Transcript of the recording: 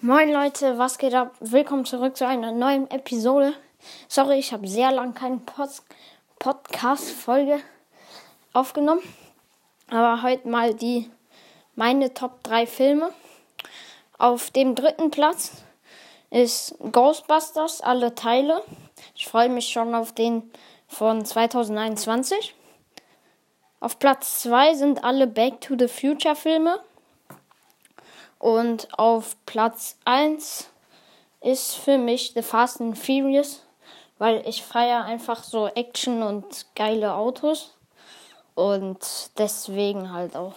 Moin Leute, was geht ab? Willkommen zurück zu einer neuen Episode. Sorry, ich habe sehr lange keine Pod Podcast-Folge aufgenommen. Aber heute mal die meine Top 3 Filme. Auf dem dritten Platz ist Ghostbusters, alle Teile. Ich freue mich schon auf den von 2021. Auf Platz 2 sind alle Back to the Future Filme. Und auf Platz 1 ist für mich The Fast and Furious, weil ich feiere einfach so Action und geile Autos. Und deswegen halt auch.